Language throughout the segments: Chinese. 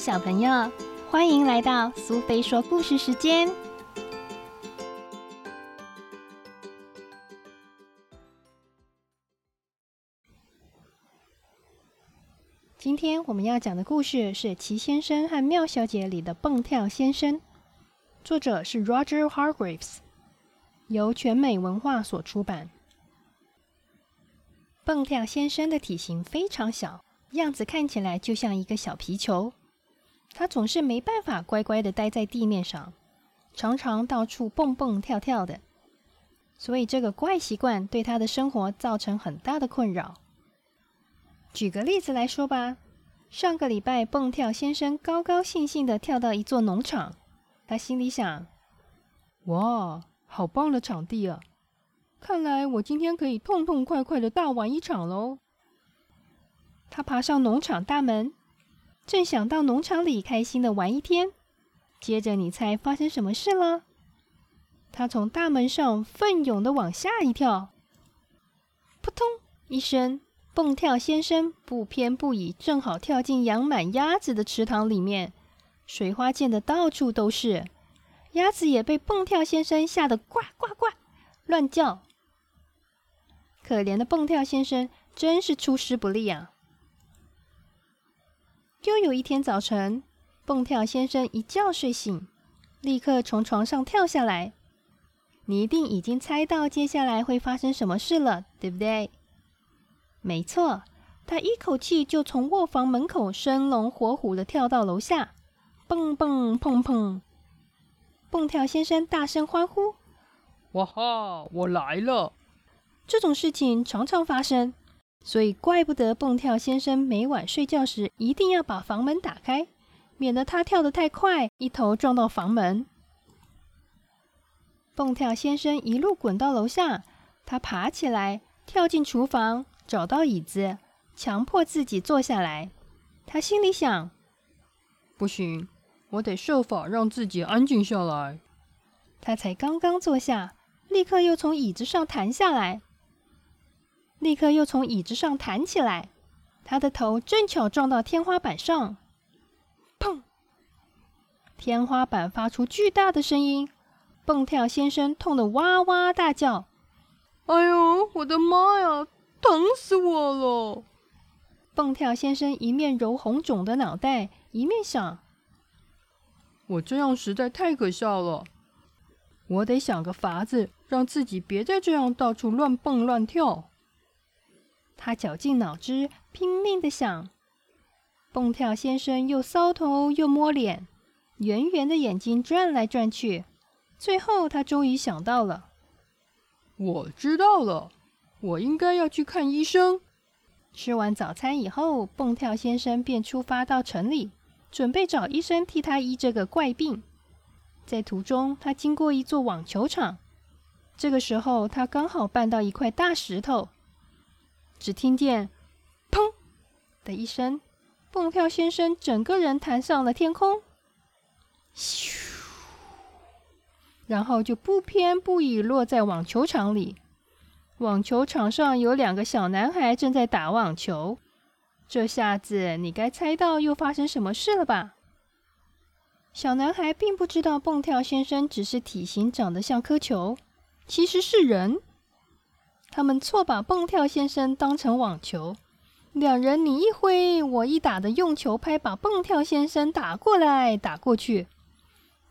小朋友，欢迎来到苏菲说故事时间。今天我们要讲的故事是《奇先生和妙小姐》里的蹦跳先生，作者是 Roger Hargreaves，由全美文化所出版。蹦跳先生的体型非常小，样子看起来就像一个小皮球。他总是没办法乖乖的待在地面上，常常到处蹦蹦跳跳的，所以这个怪习惯对他的生活造成很大的困扰。举个例子来说吧，上个礼拜蹦跳先生高高兴兴的跳到一座农场，他心里想：“哇，好棒的场地啊！看来我今天可以痛痛快快的大玩一场喽。”他爬上农场大门。正想到农场里开心的玩一天，接着你猜发生什么事了？他从大门上奋勇的往下一跳，扑通一声，蹦跳先生不偏不倚，正好跳进养满鸭子的池塘里面，水花溅得到处都是，鸭子也被蹦跳先生吓得呱呱呱乱叫。可怜的蹦跳先生真是出师不利啊！又有一天早晨，蹦跳先生一觉睡醒，立刻从床上跳下来。你一定已经猜到接下来会发生什么事了，对不对？没错，他一口气就从卧房门口生龙活虎的跳到楼下，蹦蹦碰碰。蹦跳先生大声欢呼：“哇哈，我来了！”这种事情常常发生。所以，怪不得蹦跳先生每晚睡觉时一定要把房门打开，免得他跳得太快，一头撞到房门。蹦跳先生一路滚到楼下，他爬起来，跳进厨房，找到椅子，强迫自己坐下来。他心里想：“不行，我得设法让自己安静下来。”他才刚刚坐下，立刻又从椅子上弹下来。立刻又从椅子上弹起来，他的头正巧撞到天花板上，砰！天花板发出巨大的声音，蹦跳先生痛得哇哇大叫：“哎呦，我的妈呀，疼死我了！”蹦跳先生一面揉红肿的脑袋，一面想：“我这样实在太可笑了，我得想个法子，让自己别再这样到处乱蹦乱跳。”他绞尽脑汁，拼命的想。蹦跳先生又搔头又摸脸，圆圆的眼睛转来转去。最后，他终于想到了：我知道了，我应该要去看医生。吃完早餐以后，蹦跳先生便出发到城里，准备找医生替他医这个怪病。在途中，他经过一座网球场，这个时候，他刚好绊到一块大石头。只听见“砰”的一声，蹦跳先生整个人弹上了天空，咻，然后就不偏不倚落在网球场里。网球场上有两个小男孩正在打网球。这下子你该猜到又发生什么事了吧？小男孩并不知道蹦跳先生只是体型长得像颗球，其实是人。他们错把蹦跳先生当成网球，两人你一挥我一打的用球拍把蹦跳先生打过来打过去。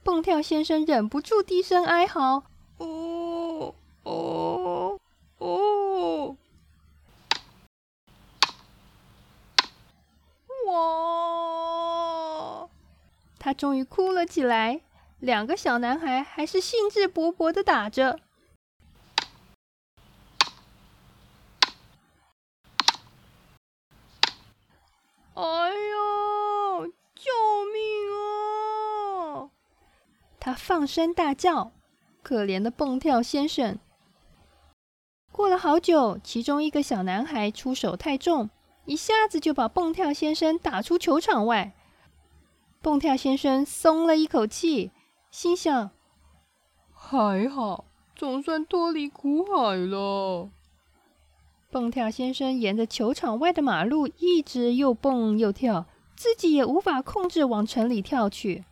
蹦跳先生忍不住低声哀嚎：“哦哦哦！”哇！他终于哭了起来。两个小男孩还是兴致勃勃的打着。哎呦！救命啊！他放声大叫。可怜的蹦跳先生。过了好久，其中一个小男孩出手太重，一下子就把蹦跳先生打出球场外。蹦跳先生松了一口气，心想：还好，总算脱离苦海了。蹦跳先生沿着球场外的马路一直又蹦又跳，自己也无法控制往城里跳去。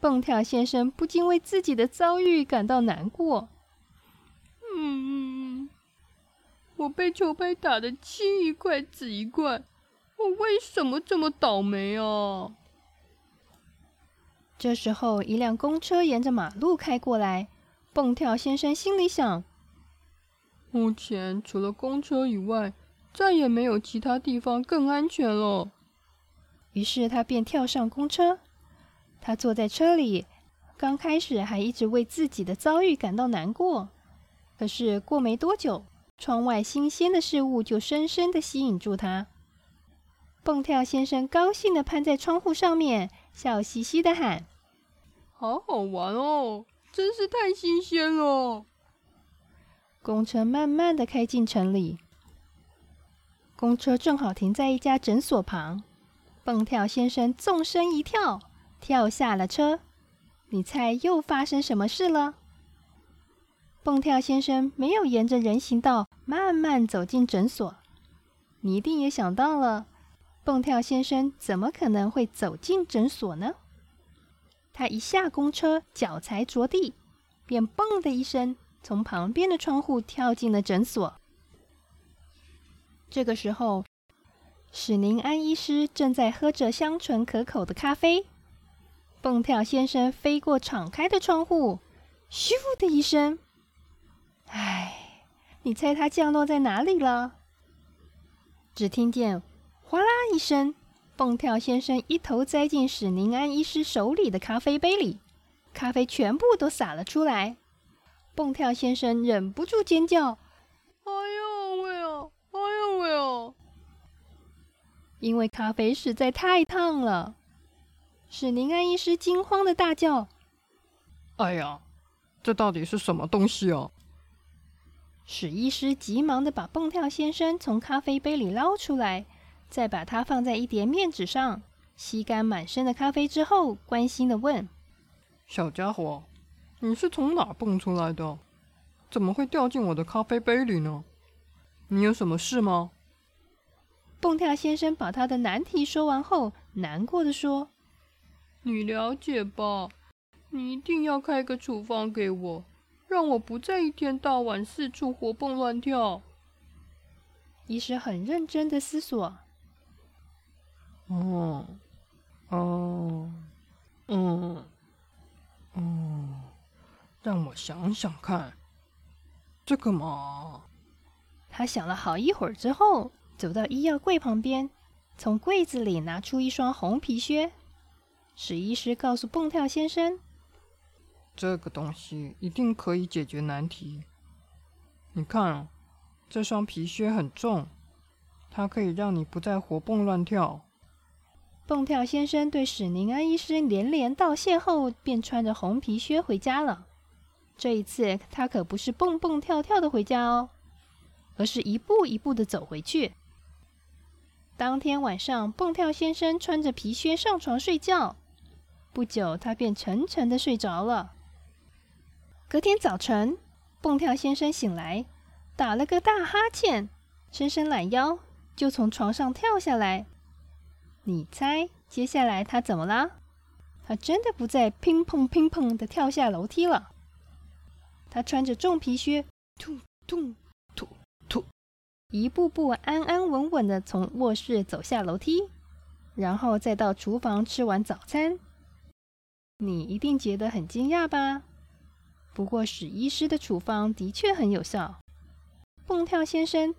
蹦跳先生不禁为自己的遭遇感到难过。嗯，我被球拍打得青一块紫一块，我为什么这么倒霉啊？这时候，一辆公车沿着马路开过来。蹦跳先生心里想：目前除了公车以外，再也没有其他地方更安全了。于是他便跳上公车。他坐在车里，刚开始还一直为自己的遭遇感到难过。可是过没多久，窗外新鲜的事物就深深的吸引住他。蹦跳先生高兴的攀在窗户上面，笑嘻嘻的喊：“好好玩哦，真是太新鲜了！”公车慢慢的开进城里。公车正好停在一家诊所旁，蹦跳先生纵身一跳，跳下了车。你猜又发生什么事了？蹦跳先生没有沿着人行道慢慢走进诊所。你一定也想到了，蹦跳先生怎么可能会走进诊所呢？他一下公车，脚才着地，便“嘣”的一声从旁边的窗户跳进了诊所。这个时候，史宁安医师正在喝着香醇可口的咖啡。蹦跳先生飞过敞开的窗户，咻的一声，唉，你猜他降落在哪里了？只听见哗啦一声，蹦跳先生一头栽进史宁安医师手里的咖啡杯里，咖啡全部都洒了出来。蹦跳先生忍不住尖叫：“哎呦喂哦！哎呦喂哦！”因为咖啡实在太烫了。史宁安医师惊慌的大叫：“哎呀，这到底是什么东西啊？”史医师急忙的把蹦跳先生从咖啡杯里捞出来，再把它放在一叠面纸上，吸干满身的咖啡之后，关心的问：“小家伙，你是从哪蹦出来的？怎么会掉进我的咖啡杯里呢？你有什么事吗？”蹦跳先生把他的难题说完后，难过的说。你了解吧？你一定要开个处方给我，让我不再一天到晚四处活蹦乱跳。医师很认真的思索。哦，哦，嗯，嗯，让我想想看，这个嘛……他想了好一会儿之后，走到医药柜旁边，从柜子里拿出一双红皮靴。史医师告诉蹦跳先生：“这个东西一定可以解决难题。你看，这双皮靴很重，它可以让你不再活蹦乱跳。”蹦跳先生对史宁安医师连连道谢后，便穿着红皮靴回家了。这一次，他可不是蹦蹦跳跳的回家哦，而是一步一步的走回去。当天晚上，蹦跳先生穿着皮靴上床睡觉。不久，他便沉沉的睡着了。隔天早晨，蹦跳先生醒来，打了个大哈欠，伸伸懒腰，就从床上跳下来。你猜，接下来他怎么了？他真的不再乒乓乒乓的跳下楼梯了。他穿着重皮靴，突突突突，一步步安安稳稳的从卧室走下楼梯，然后再到厨房吃完早餐。你一定觉得很惊讶吧？不过史医师的处方的确很有效。蹦跳先生，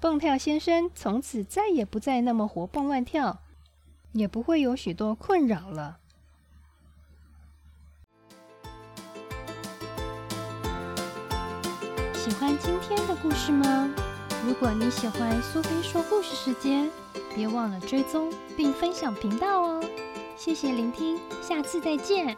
蹦跳先生从此再也不再那么活蹦乱跳，也不会有许多困扰了。喜欢今天的故事吗？如果你喜欢苏菲说故事时间，别忘了追踪并分享频道哦。谢谢聆听，下次再见。